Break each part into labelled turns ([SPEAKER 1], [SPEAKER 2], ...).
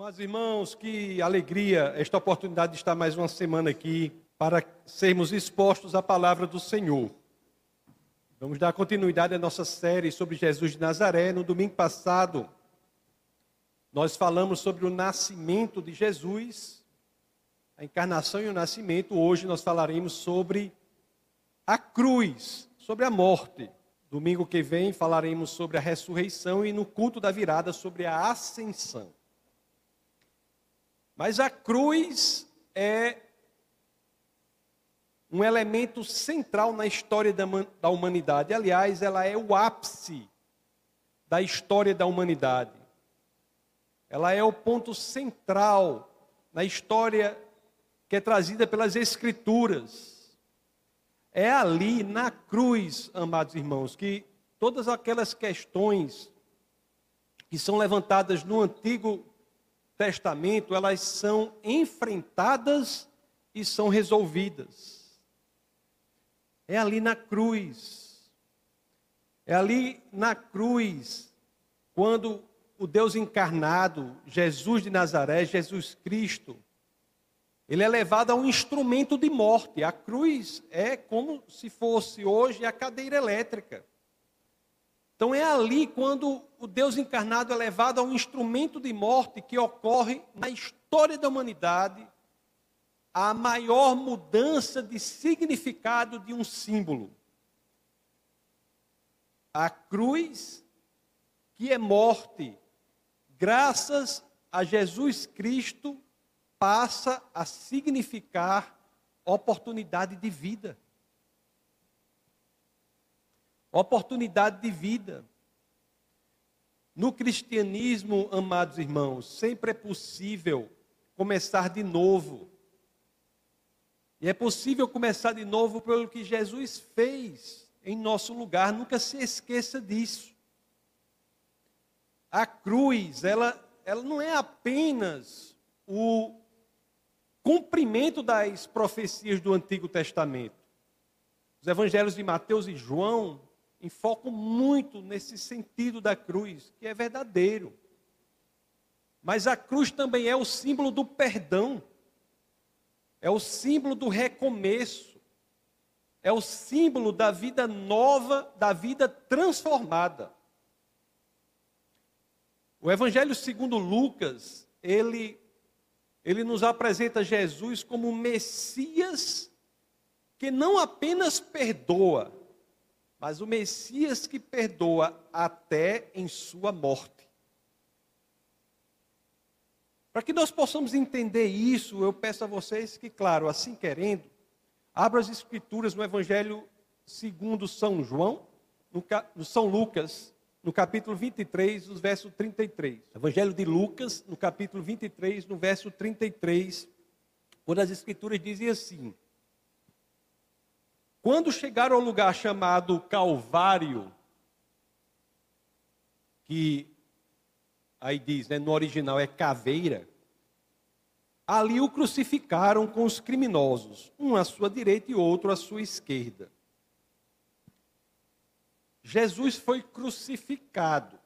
[SPEAKER 1] Amados irmãos, que alegria esta oportunidade de estar mais uma semana aqui para sermos expostos à palavra do Senhor. Vamos dar continuidade à nossa série sobre Jesus de Nazaré. No domingo passado, nós falamos sobre o nascimento de Jesus, a encarnação e o nascimento. Hoje nós falaremos sobre a cruz, sobre a morte. Domingo que vem falaremos sobre a ressurreição e no culto da virada sobre a ascensão. Mas a cruz é um elemento central na história da humanidade. Aliás, ela é o ápice da história da humanidade. Ela é o ponto central na história que é trazida pelas Escrituras. É ali, na cruz, amados irmãos, que todas aquelas questões que são levantadas no Antigo Testamento, elas são enfrentadas e são resolvidas. É ali na cruz. É ali na cruz, quando o Deus encarnado, Jesus de Nazaré, Jesus Cristo, ele é levado a um instrumento de morte. A cruz é como se fosse hoje a cadeira elétrica. Então é ali quando o Deus encarnado é levado a um instrumento de morte que ocorre na história da humanidade a maior mudança de significado de um símbolo. A cruz, que é morte, graças a Jesus Cristo, passa a significar oportunidade de vida. Oportunidade de vida. No cristianismo, amados irmãos, sempre é possível começar de novo. E é possível começar de novo pelo que Jesus fez em nosso lugar, nunca se esqueça disso. A cruz, ela, ela não é apenas o cumprimento das profecias do Antigo Testamento. Os evangelhos de Mateus e João enfocam muito nesse sentido da cruz, que é verdadeiro. Mas a cruz também é o símbolo do perdão, é o símbolo do recomeço, é o símbolo da vida nova, da vida transformada. O Evangelho segundo Lucas, ele ele nos apresenta Jesus como Messias que não apenas perdoa, mas o Messias que perdoa até em sua morte. Para que nós possamos entender isso, eu peço a vocês que, claro, assim querendo, abra as Escrituras no Evangelho segundo São João, no, no São Lucas, no capítulo 23, no verso 33. Evangelho de Lucas, no capítulo 23, no verso 33, quando as escrituras dizem assim: Quando chegaram ao lugar chamado Calvário, que aí diz, né, no original é caveira, ali o crucificaram com os criminosos, um à sua direita e outro à sua esquerda. Jesus foi crucificado.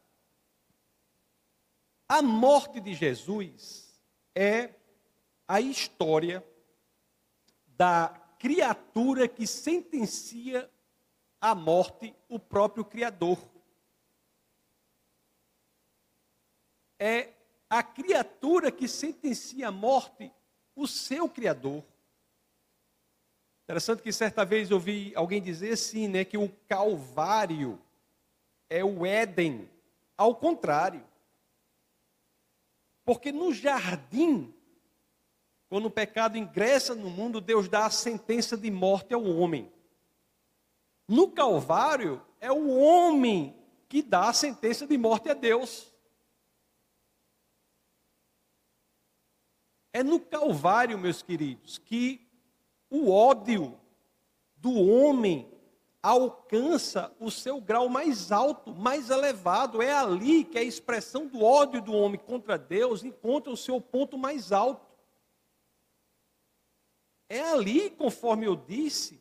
[SPEAKER 1] A morte de Jesus é a história da criatura que sentencia à morte o próprio Criador. É a criatura que sentencia à morte o seu Criador. Interessante que certa vez ouvi alguém dizer assim, né, que o Calvário é o Éden, ao contrário. Porque no jardim, quando o pecado ingressa no mundo, Deus dá a sentença de morte ao homem. No Calvário, é o homem que dá a sentença de morte a Deus. É no Calvário, meus queridos, que o ódio do homem alcança o seu grau mais alto, mais elevado. É ali que a expressão do ódio do homem contra Deus encontra o seu ponto mais alto. É ali, conforme eu disse,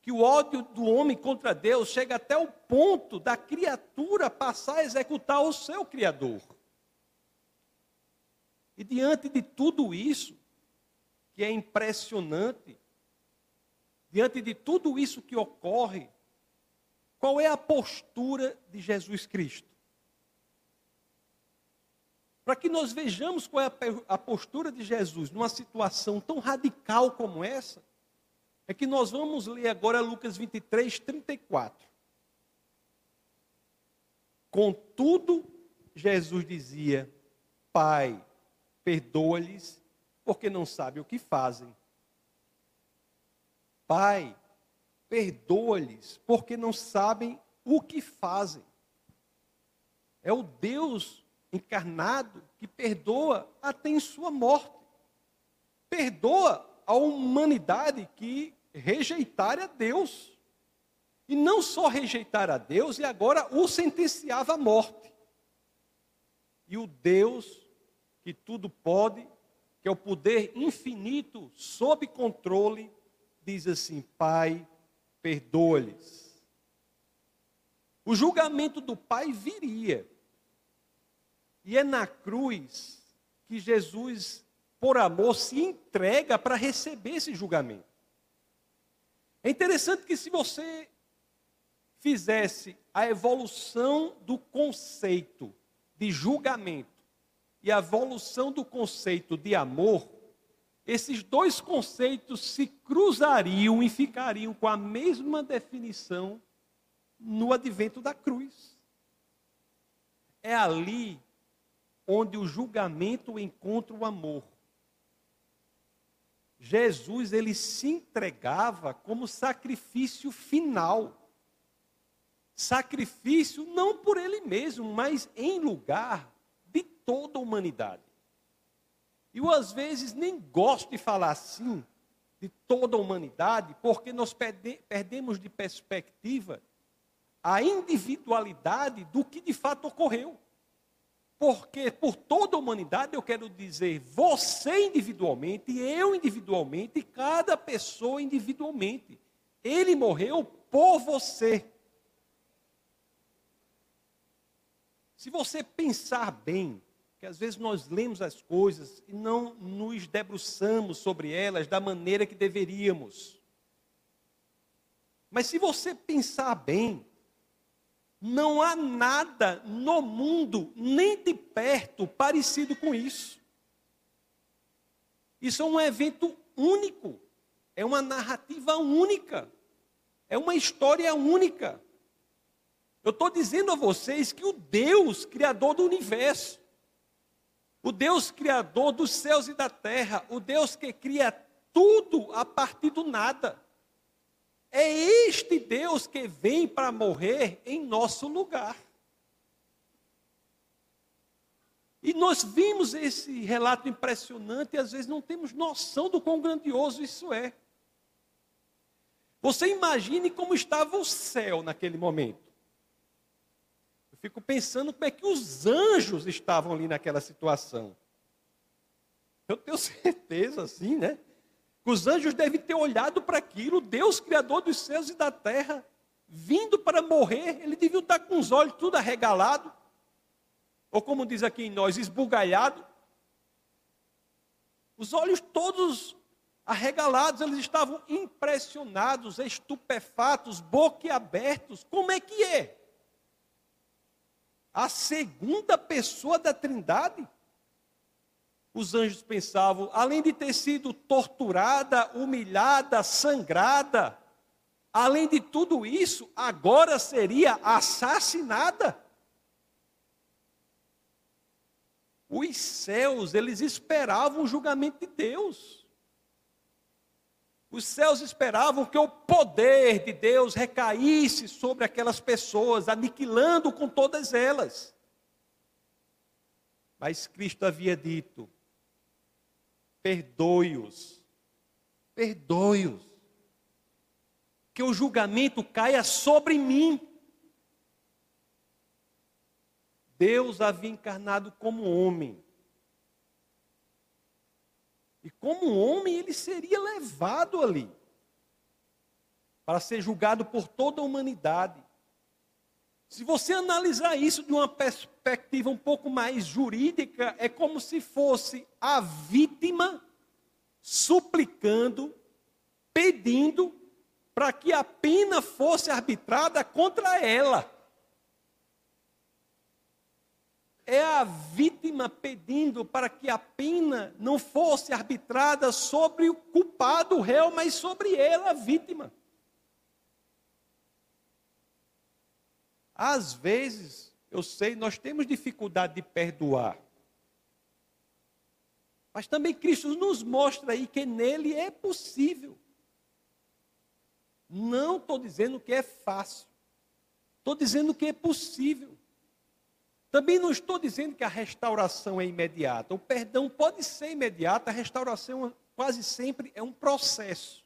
[SPEAKER 1] que o ódio do homem contra Deus chega até o ponto da criatura passar a executar o seu Criador. E diante de tudo isso, que é impressionante, diante de tudo isso que ocorre, qual é a postura de Jesus Cristo? Para que nós vejamos qual é a postura de Jesus numa situação tão radical como essa, é que nós vamos ler agora Lucas 23, 34. Contudo, Jesus dizia: Pai, perdoa-lhes, porque não sabem o que fazem. Pai, perdoa-lhes, porque não sabem o que fazem. É o Deus encarnado que perdoa até em sua morte. Perdoa a humanidade que rejeitara a Deus. E não só rejeitar a Deus, e agora o sentenciava à morte. E o Deus que tudo pode, que é o poder infinito sob controle, diz assim: Pai, perdoa-lhes. O julgamento do Pai viria. E é na cruz que Jesus, por amor, se entrega para receber esse julgamento. É interessante que se você fizesse a evolução do conceito de julgamento e a evolução do conceito de amor, esses dois conceitos se cruzariam e ficariam com a mesma definição no advento da cruz. É ali onde o julgamento encontra o amor. Jesus ele se entregava como sacrifício final. Sacrifício não por ele mesmo, mas em lugar de toda a humanidade. Eu às vezes nem gosto de falar assim de toda a humanidade, porque nós perde perdemos de perspectiva a individualidade do que de fato ocorreu. Porque por toda a humanidade eu quero dizer você individualmente, eu individualmente, cada pessoa individualmente. Ele morreu por você. Se você pensar bem, que às vezes nós lemos as coisas e não nos debruçamos sobre elas da maneira que deveríamos. Mas se você pensar bem, não há nada no mundo, nem de perto, parecido com isso. Isso é um evento único, é uma narrativa única, é uma história única. Eu estou dizendo a vocês que o Deus, Criador do universo, o Deus Criador dos céus e da terra, o Deus que cria tudo a partir do nada, é este Deus que vem para morrer em nosso lugar. E nós vimos esse relato impressionante e às vezes não temos noção do quão grandioso isso é. Você imagine como estava o céu naquele momento. Eu fico pensando como é que os anjos estavam ali naquela situação. Eu tenho certeza, assim, né? Os anjos devem ter olhado para aquilo, Deus, Criador dos céus e da terra, vindo para morrer, ele devia estar com os olhos tudo arregalado, ou como diz aqui em nós, esbugalhado. Os olhos todos arregalados, eles estavam impressionados, estupefatos, boquiabertos. Como é que é? A segunda pessoa da Trindade? Os anjos pensavam, além de ter sido torturada, humilhada, sangrada, além de tudo isso, agora seria assassinada. Os céus, eles esperavam o julgamento de Deus. Os céus esperavam que o poder de Deus recaísse sobre aquelas pessoas, aniquilando com todas elas. Mas Cristo havia dito: perdoe-os. Perdoe-os. Que o julgamento caia sobre mim. Deus havia encarnado como homem. E como homem, ele seria levado ali para ser julgado por toda a humanidade. Se você analisar isso de uma perspectiva um pouco mais jurídica, é como se fosse a vítima suplicando, pedindo para que a pena fosse arbitrada contra ela. É a vítima pedindo para que a pena não fosse arbitrada sobre o culpado, o réu, mas sobre ela, a vítima. Às vezes, eu sei, nós temos dificuldade de perdoar. Mas também Cristo nos mostra aí que nele é possível. Não estou dizendo que é fácil. Estou dizendo que é possível. Também não estou dizendo que a restauração é imediata. O perdão pode ser imediato, a restauração quase sempre é um processo.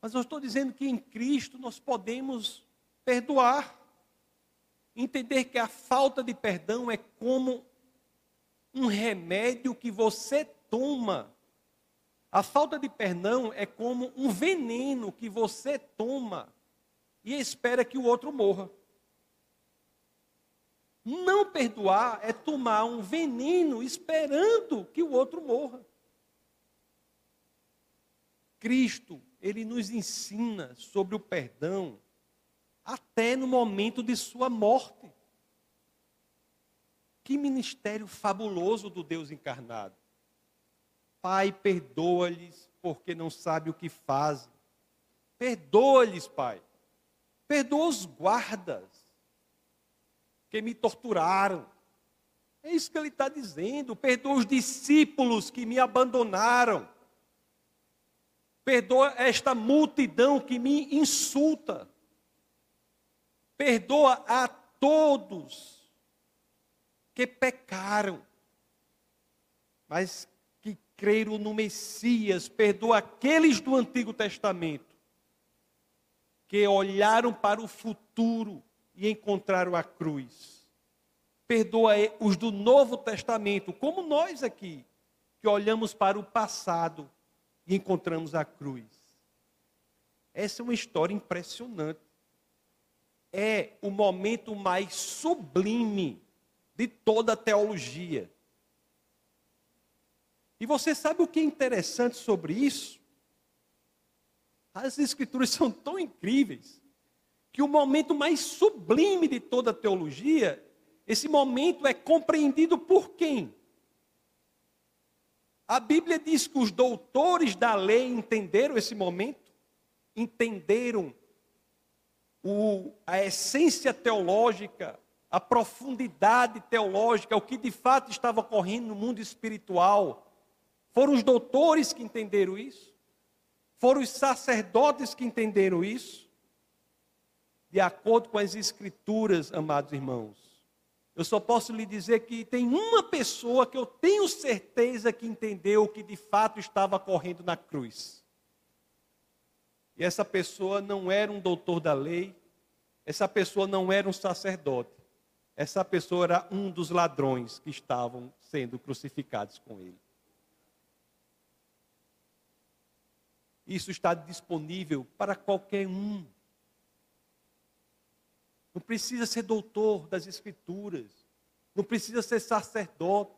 [SPEAKER 1] Mas eu estou dizendo que em Cristo nós podemos perdoar. Entender que a falta de perdão é como um remédio que você toma. A falta de perdão é como um veneno que você toma e espera que o outro morra. Não perdoar é tomar um veneno esperando que o outro morra. Cristo, ele nos ensina sobre o perdão até no momento de sua morte. Que ministério fabuloso do Deus encarnado. Pai, perdoa-lhes, porque não sabe o que fazem. Perdoa-lhes, Pai. Perdoa os guardas que me torturaram. É isso que ele está dizendo. Perdoa os discípulos que me abandonaram. Perdoa esta multidão que me insulta. Perdoa a todos que pecaram, mas que creram no Messias. Perdoa aqueles do Antigo Testamento que olharam para o futuro e encontraram a cruz. Perdoa os do Novo Testamento, como nós aqui, que olhamos para o passado e encontramos a cruz. Essa é uma história impressionante é o momento mais sublime de toda a teologia. E você sabe o que é interessante sobre isso? As escrituras são tão incríveis que o momento mais sublime de toda a teologia, esse momento é compreendido por quem? A Bíblia diz que os doutores da lei entenderam esse momento, entenderam o, a essência teológica, a profundidade teológica, o que de fato estava ocorrendo no mundo espiritual. Foram os doutores que entenderam isso? Foram os sacerdotes que entenderam isso? De acordo com as Escrituras, amados irmãos, eu só posso lhe dizer que tem uma pessoa que eu tenho certeza que entendeu o que de fato estava ocorrendo na cruz. E essa pessoa não era um doutor da lei, essa pessoa não era um sacerdote, essa pessoa era um dos ladrões que estavam sendo crucificados com ele. Isso está disponível para qualquer um. Não precisa ser doutor das Escrituras, não precisa ser sacerdote,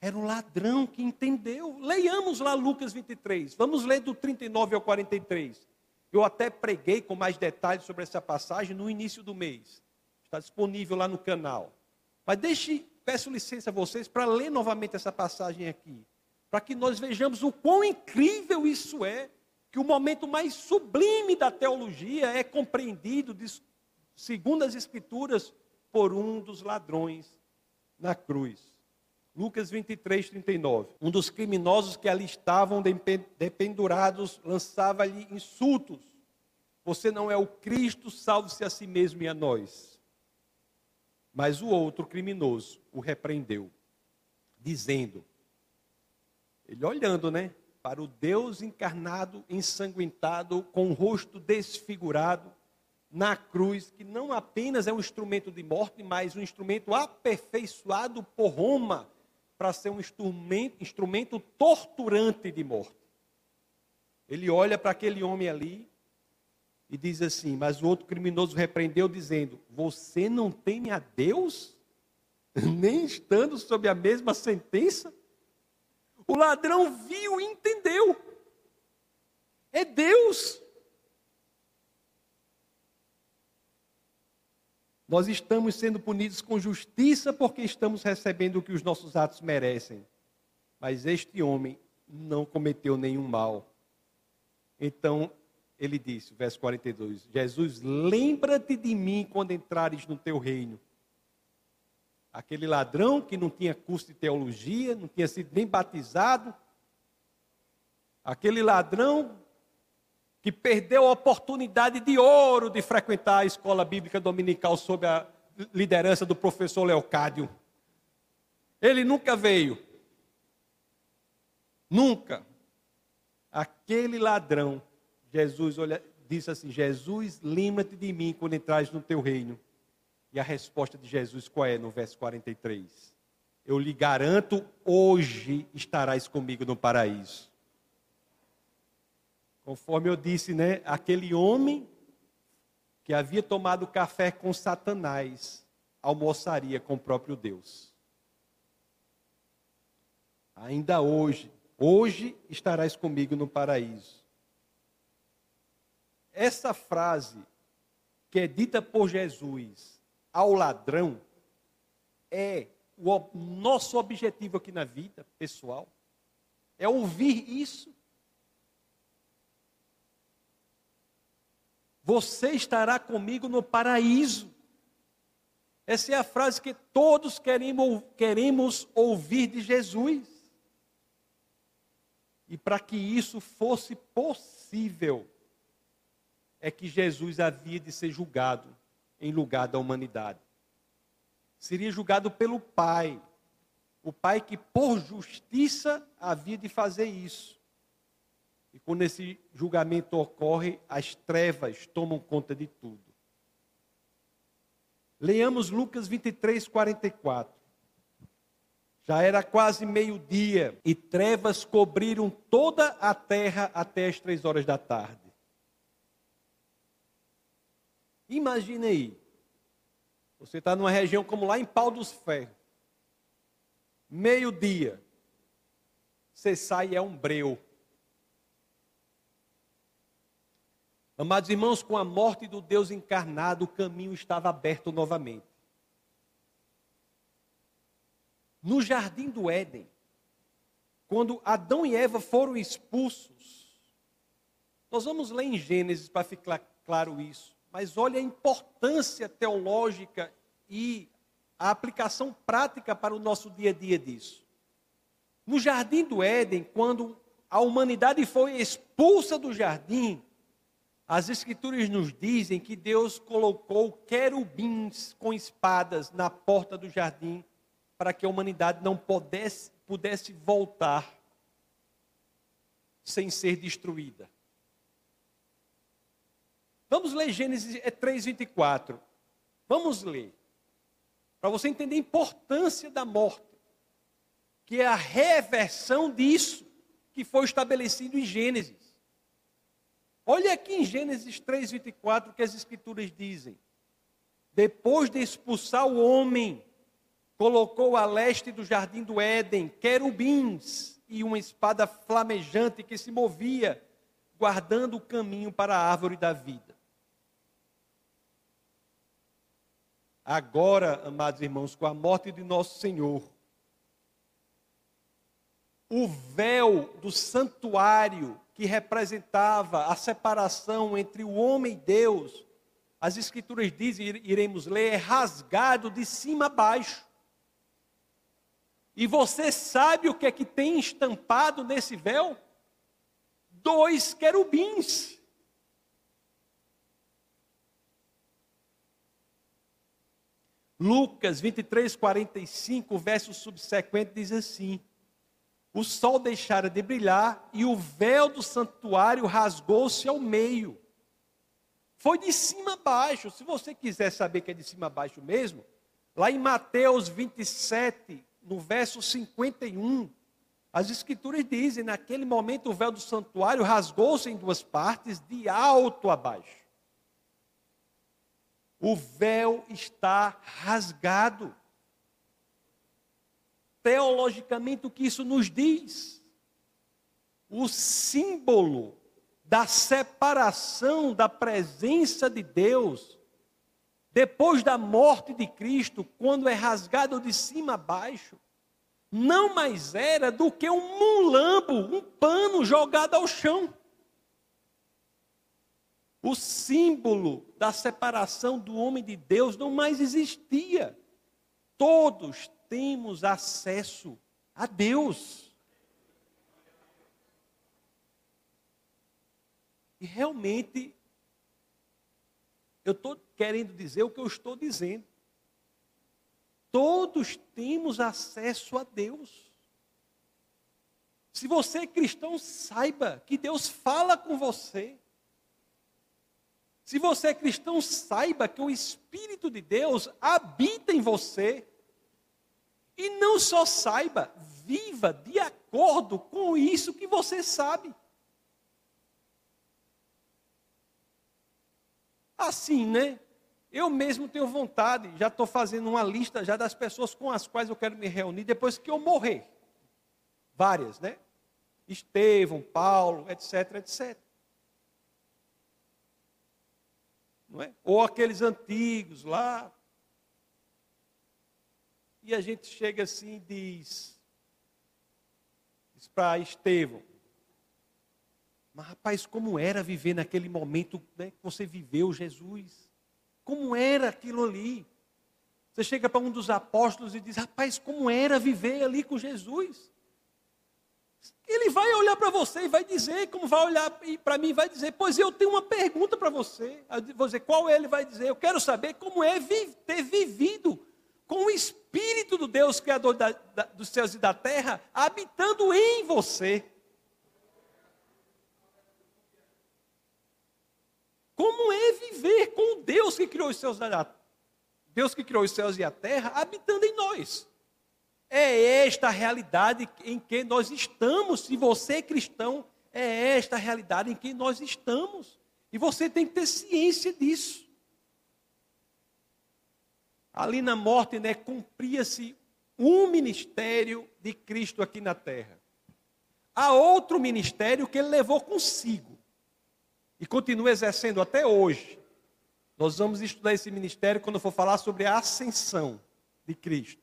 [SPEAKER 1] era um ladrão que entendeu. Leiamos lá Lucas 23. Vamos ler do 39 ao 43. Eu até preguei com mais detalhes sobre essa passagem no início do mês. Está disponível lá no canal. Mas deixe, peço licença a vocês para ler novamente essa passagem aqui. Para que nós vejamos o quão incrível isso é. Que o momento mais sublime da teologia é compreendido, segundo as Escrituras, por um dos ladrões na cruz. Lucas 23, 39. Um dos criminosos que ali estavam dependurados lançava-lhe insultos. Você não é o Cristo, salve-se a si mesmo e a nós. Mas o outro criminoso o repreendeu, dizendo, ele olhando, né, para o Deus encarnado, ensanguentado, com o rosto desfigurado, na cruz, que não apenas é um instrumento de morte, mas um instrumento aperfeiçoado por Roma para ser um instrumento, instrumento torturante de morte. Ele olha para aquele homem ali E diz assim: Mas o outro criminoso repreendeu, dizendo: Você não teme a Deus? Nem estando sob a mesma sentença? O ladrão viu e entendeu. É Deus. Nós estamos sendo punidos com justiça porque estamos recebendo o que os nossos atos merecem. Mas este homem não cometeu nenhum mal. Então ele disse, verso 42, Jesus, lembra-te de mim quando entrares no teu reino. Aquele ladrão que não tinha curso de teologia, não tinha sido nem batizado, aquele ladrão que perdeu a oportunidade de ouro de frequentar a escola bíblica dominical sob a liderança do professor Leocádio. Ele nunca veio. Nunca. Aquele ladrão, Jesus olha, disse assim: Jesus, lembra-te de mim quando entrares no teu reino. E a resposta de Jesus qual é no verso 43? Eu lhe garanto, hoje estarás comigo no paraíso. Conforme eu disse, né, aquele homem que havia tomado café com Satanás almoçaria com o próprio Deus. Ainda hoje, hoje estarás comigo no paraíso. Essa frase que é dita por Jesus ao ladrão é o nosso objetivo aqui na vida pessoal. É ouvir isso Você estará comigo no paraíso. Essa é a frase que todos queremos, ouvir de Jesus. E para que isso fosse possível, é que Jesus havia de ser julgado em lugar da humanidade. Seria julgado pelo Pai. O Pai que, por justiça, havia de fazer isso. E quando esse julgamento ocorre, as trevas tomam conta de tudo. Leamos Lucas 23, 44. Já era quase meio-dia e trevas cobriram toda a terra até as três horas da tarde. Imagine aí. Você está numa região como lá em Pau dos Ferros. Meio-dia. Você sai e é um breu. Amados irmãos, com a morte do Deus encarnado, o caminho estava aberto novamente. No jardim do Éden, quando Adão e Eva foram expulsos, nós vamos ler em Gênesis para ficar claro isso, mas olha a importância teológica e a aplicação prática para o nosso dia a dia disso. No jardim do Éden, quando a humanidade foi expulsa do jardim, as Escrituras nos dizem que Deus colocou querubins com espadas na porta do jardim para que a humanidade não pudesse, pudesse voltar sem ser destruída. Vamos ler Gênesis 3:24. É Vamos ler. Para você entender a importância da morte, que é a reversão disso que foi estabelecido em Gênesis. Olha aqui em Gênesis 3, 24 que as Escrituras dizem. Depois de expulsar o homem, colocou a leste do jardim do Éden querubins e uma espada flamejante que se movia, guardando o caminho para a árvore da vida. Agora, amados irmãos, com a morte de nosso Senhor, o véu do santuário que representava a separação entre o homem e Deus, as Escrituras dizem, iremos ler, é rasgado de cima a baixo. E você sabe o que é que tem estampado nesse véu? Dois querubins. Lucas 23, 45, verso subsequente diz assim: o sol deixara de brilhar e o véu do santuário rasgou-se ao meio. Foi de cima a baixo. Se você quiser saber que é de cima a baixo mesmo, lá em Mateus 27, no verso 51, as escrituras dizem: naquele momento o véu do santuário rasgou-se em duas partes, de alto a baixo. O véu está rasgado. Teologicamente, o que isso nos diz? O símbolo da separação da presença de Deus, depois da morte de Cristo, quando é rasgado de cima a baixo, não mais era do que um mulambo, um pano jogado ao chão. O símbolo da separação do homem de Deus não mais existia. Todos temos acesso a Deus. E realmente, eu estou querendo dizer o que eu estou dizendo. Todos temos acesso a Deus. Se você é cristão, saiba que Deus fala com você. Se você é cristão, saiba que o Espírito de Deus habita em você. E não só saiba, viva de acordo com isso que você sabe. Assim, né? Eu mesmo tenho vontade, já estou fazendo uma lista já das pessoas com as quais eu quero me reunir depois que eu morrer. Várias, né? Estevão, Paulo, etc, etc. não é? Ou aqueles antigos lá. E a gente chega assim e diz, diz para Estevão, mas rapaz, como era viver naquele momento né, que você viveu, Jesus? Como era aquilo ali? Você chega para um dos apóstolos e diz, rapaz, como era viver ali com Jesus? Ele vai olhar para você e vai dizer, como vai olhar para mim vai dizer, pois eu tenho uma pergunta para você. Vou dizer, qual é? Ele vai dizer, eu quero saber como é ter vivido com o Espírito do Deus Criador da, da, dos céus e da terra, habitando em você. Como é viver com Deus que criou os céus, Deus que criou os céus e a terra, habitando em nós? É esta a realidade em que nós estamos. Se você é cristão, é esta a realidade em que nós estamos. E você tem que ter ciência disso. Ali na morte, né, cumpria-se um ministério de Cristo aqui na terra. Há outro ministério que ele levou consigo e continua exercendo até hoje. Nós vamos estudar esse ministério quando for falar sobre a ascensão de Cristo.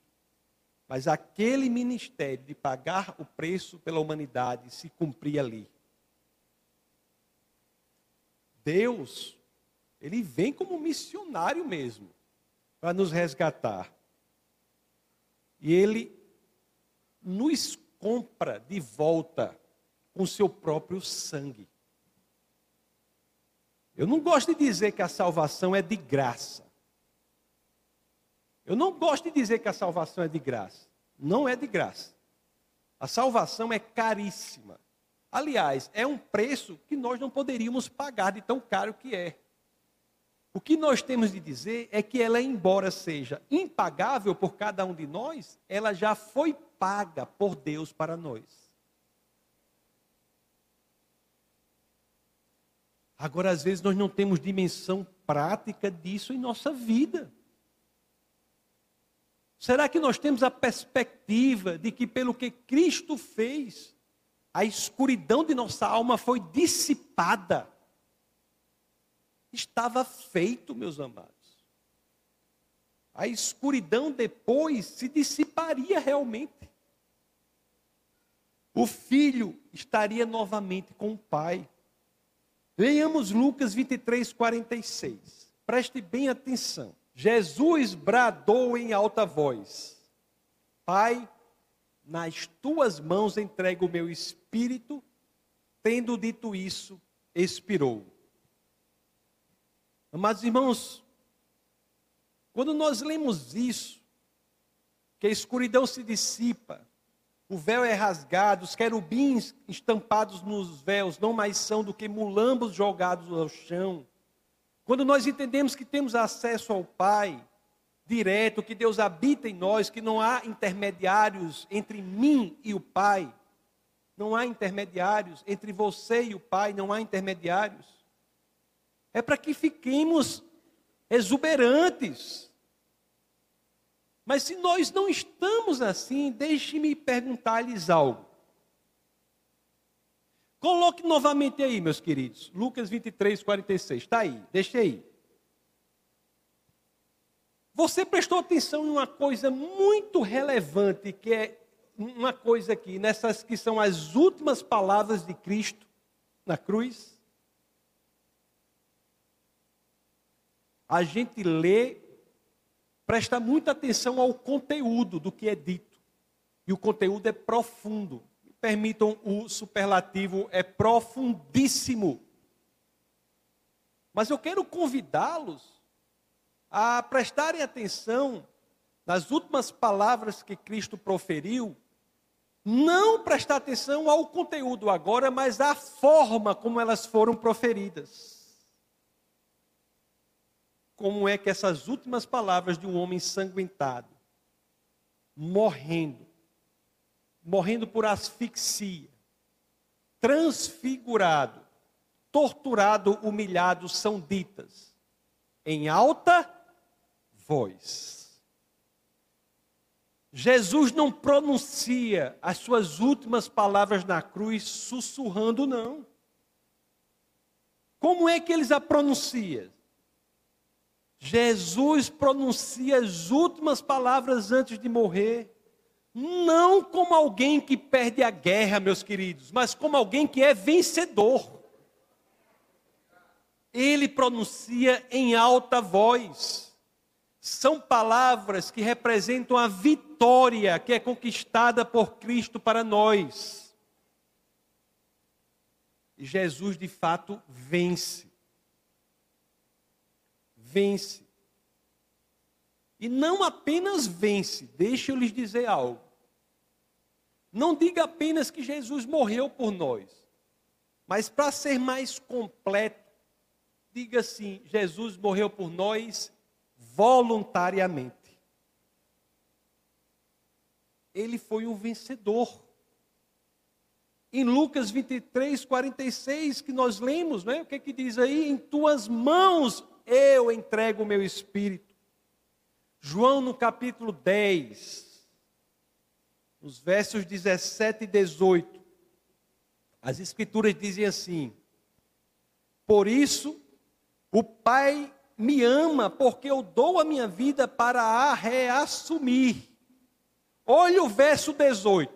[SPEAKER 1] Mas aquele ministério de pagar o preço pela humanidade se cumpria ali. Deus, ele vem como missionário mesmo, para nos resgatar. E ele nos compra de volta com seu próprio sangue. Eu não gosto de dizer que a salvação é de graça. Eu não gosto de dizer que a salvação é de graça. Não é de graça. A salvação é caríssima. Aliás, é um preço que nós não poderíamos pagar de tão caro que é. O que nós temos de dizer é que ela, embora seja impagável por cada um de nós, ela já foi paga por Deus para nós. Agora, às vezes, nós não temos dimensão prática disso em nossa vida. Será que nós temos a perspectiva de que, pelo que Cristo fez, a escuridão de nossa alma foi dissipada? Estava feito, meus amados. A escuridão depois se dissiparia realmente. O filho estaria novamente com o pai. Leiamos Lucas 23, 46. Preste bem atenção. Jesus bradou em alta voz: Pai, nas tuas mãos entrego o meu espírito. Tendo dito isso, expirou. Amados irmãos, quando nós lemos isso, que a escuridão se dissipa, o véu é rasgado, os querubins estampados nos véus não mais são do que mulambos jogados ao chão. Quando nós entendemos que temos acesso ao Pai direto, que Deus habita em nós, que não há intermediários entre mim e o Pai, não há intermediários entre você e o Pai, não há intermediários. É para que fiquemos exuberantes. Mas se nós não estamos assim, deixe-me perguntar-lhes algo. Coloque novamente aí, meus queridos. Lucas 23, 46. Está aí, deixe aí. Você prestou atenção em uma coisa muito relevante, que é uma coisa aqui, nessas que são as últimas palavras de Cristo na cruz? A gente lê, presta muita atenção ao conteúdo do que é dito. E o conteúdo é profundo permitam o superlativo, é profundíssimo. Mas eu quero convidá-los a prestarem atenção nas últimas palavras que Cristo proferiu, não prestar atenção ao conteúdo agora, mas à forma como elas foram proferidas. Como é que essas últimas palavras de um homem sanguentado, morrendo, morrendo por asfixia, transfigurado, torturado, humilhado, são ditas em alta voz. Jesus não pronuncia as suas últimas palavras na cruz sussurrando, não. Como é que eles a pronunciam? Jesus pronuncia as últimas palavras antes de morrer não como alguém que perde a guerra, meus queridos, mas como alguém que é vencedor. Ele pronuncia em alta voz. São palavras que representam a vitória que é conquistada por Cristo para nós. Jesus, de fato, vence. Vence. E não apenas vence, deixa eu lhes dizer algo. Não diga apenas que Jesus morreu por nós, mas para ser mais completo, diga assim: Jesus morreu por nós voluntariamente. Ele foi um vencedor. Em Lucas 23, 46, que nós lemos, né? o que, é que diz aí? Em tuas mãos eu entrego o meu espírito. João no capítulo 10, nos versos 17 e 18, as Escrituras dizem assim: Por isso, o Pai me ama, porque eu dou a minha vida para a reassumir. Olha o verso 18,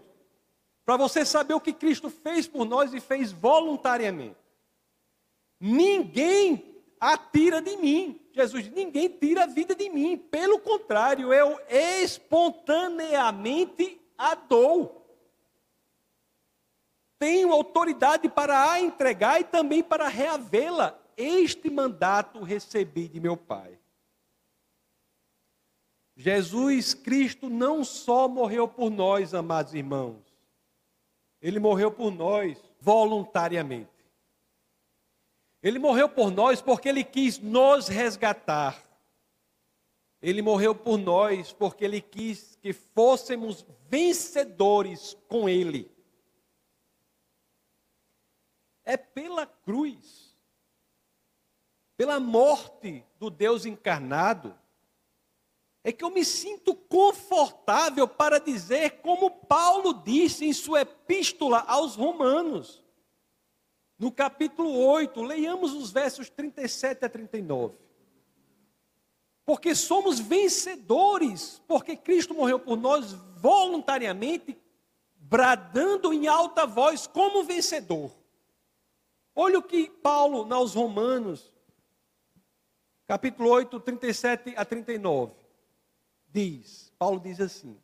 [SPEAKER 1] para você saber o que Cristo fez por nós e fez voluntariamente. Ninguém a tira de mim. Jesus diz: ninguém tira a vida de mim. Pelo contrário, eu espontaneamente a dou. Tenho autoridade para a entregar e também para reavê-la. Este mandato recebi de meu Pai. Jesus Cristo não só morreu por nós, amados irmãos, ele morreu por nós voluntariamente. Ele morreu por nós porque ele quis nos resgatar. Ele morreu por nós porque ele quis que fôssemos vencedores com ele. É pela cruz, pela morte do Deus encarnado, é que eu me sinto confortável para dizer, como Paulo disse em sua epístola aos Romanos, no capítulo 8, leiamos os versos 37 a 39 porque somos vencedores, porque Cristo morreu por nós voluntariamente, bradando em alta voz como vencedor. Olha o que Paulo, nos Romanos, capítulo 8, 37 a 39, diz. Paulo diz assim: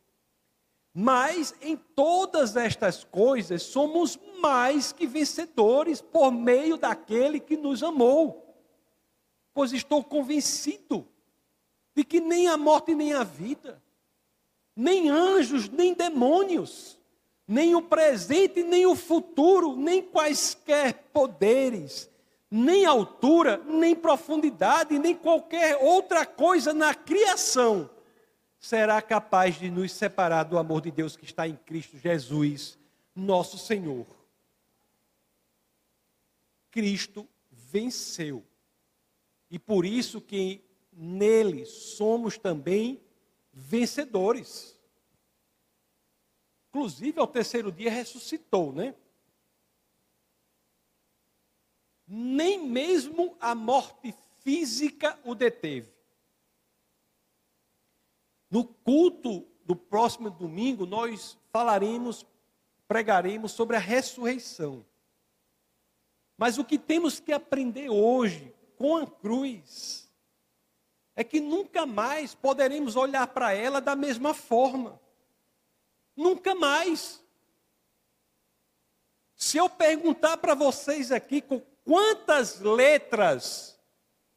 [SPEAKER 1] Mas em todas estas coisas somos mais que vencedores por meio daquele que nos amou. Pois estou convencido de que nem a morte nem a vida, nem anjos, nem demônios, nem o presente, nem o futuro, nem quaisquer poderes, nem altura, nem profundidade, nem qualquer outra coisa na criação será capaz de nos separar do amor de Deus que está em Cristo Jesus, nosso Senhor. Cristo venceu. E por isso que nele somos também vencedores. Inclusive, ao terceiro dia ressuscitou, né? Nem mesmo a morte física o deteve. No culto do próximo domingo, nós falaremos, pregaremos sobre a ressurreição. Mas o que temos que aprender hoje com a cruz é que nunca mais poderemos olhar para ela da mesma forma. Nunca mais. Se eu perguntar para vocês aqui com quantas letras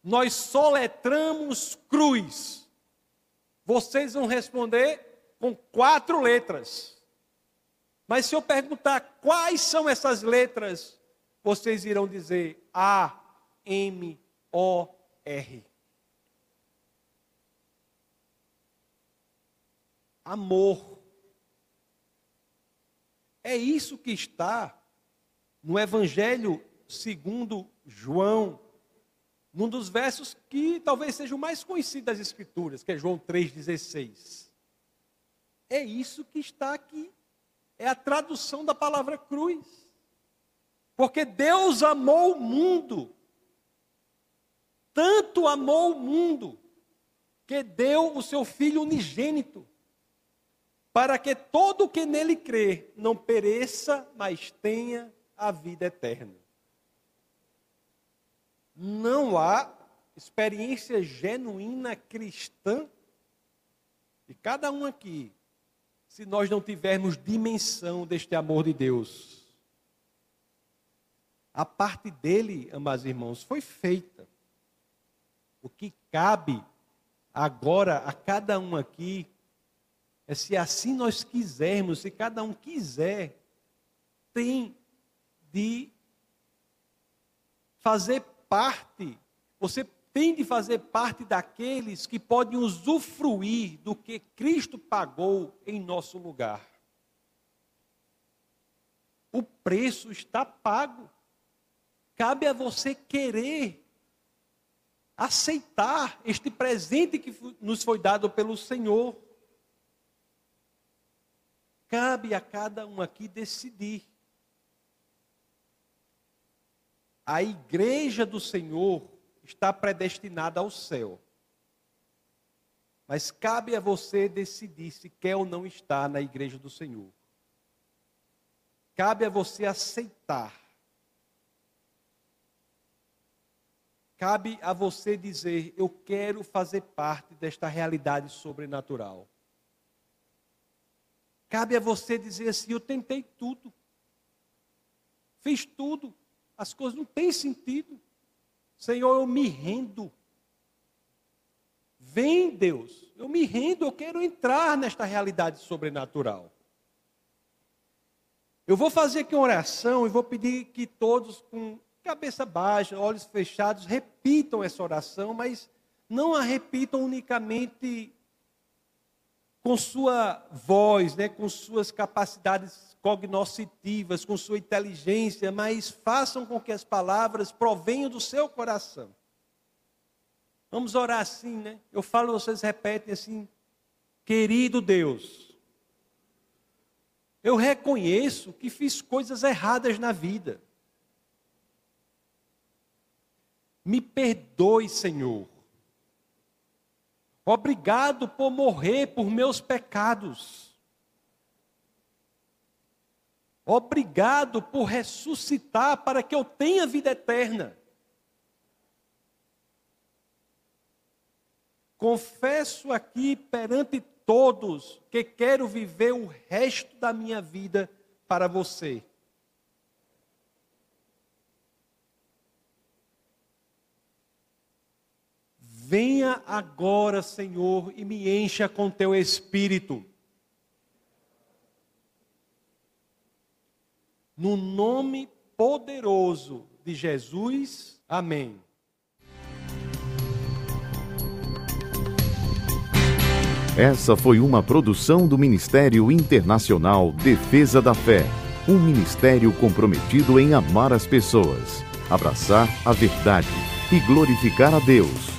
[SPEAKER 1] nós soletramos cruz, vocês vão responder com quatro letras. Mas se eu perguntar quais são essas letras, vocês irão dizer A, M, O, R. Amor. É isso que está no Evangelho segundo João, num dos versos que talvez seja o mais conhecido das Escrituras, que é João 3,16. É isso que está aqui. É a tradução da palavra cruz. Porque Deus amou o mundo, tanto amou o mundo, que deu o seu Filho unigênito, para que todo o que nele crê não pereça, mas tenha a vida eterna. Não há experiência genuína cristã de cada um aqui, se nós não tivermos dimensão deste amor de Deus. A parte dele, amados irmãos, foi feita. O que cabe agora a cada um aqui é se assim nós quisermos, se cada um quiser, tem de fazer parte, você tem de fazer parte daqueles que podem usufruir do que Cristo pagou em nosso lugar. O preço está pago. Cabe a você querer aceitar este presente que nos foi dado pelo Senhor. Cabe a cada um aqui decidir. A igreja do Senhor está predestinada ao céu. Mas cabe a você decidir se quer ou não estar na igreja do Senhor. Cabe a você aceitar Cabe a você dizer: Eu quero fazer parte desta realidade sobrenatural. Cabe a você dizer assim: Eu tentei tudo, fiz tudo, as coisas não têm sentido. Senhor, eu me rendo. Vem, Deus, eu me rendo, eu quero entrar nesta realidade sobrenatural. Eu vou fazer aqui uma oração e vou pedir que todos, com cabeça baixa, olhos fechados, repitam essa oração, mas não a repitam unicamente com sua voz, né, com suas capacidades cognoscitivas, com sua inteligência, mas façam com que as palavras provenham do seu coração. Vamos orar assim, né? Eu falo, vocês repetem assim: Querido Deus, eu reconheço que fiz coisas erradas na vida. Me perdoe, Senhor. Obrigado por morrer por meus pecados. Obrigado por ressuscitar para que eu tenha vida eterna. Confesso aqui perante todos que quero viver o resto da minha vida para você. Venha agora, Senhor, e me encha com teu espírito. No nome poderoso de Jesus. Amém.
[SPEAKER 2] Essa foi uma produção do Ministério Internacional Defesa da Fé, um ministério comprometido em amar as pessoas, abraçar a verdade e glorificar a Deus.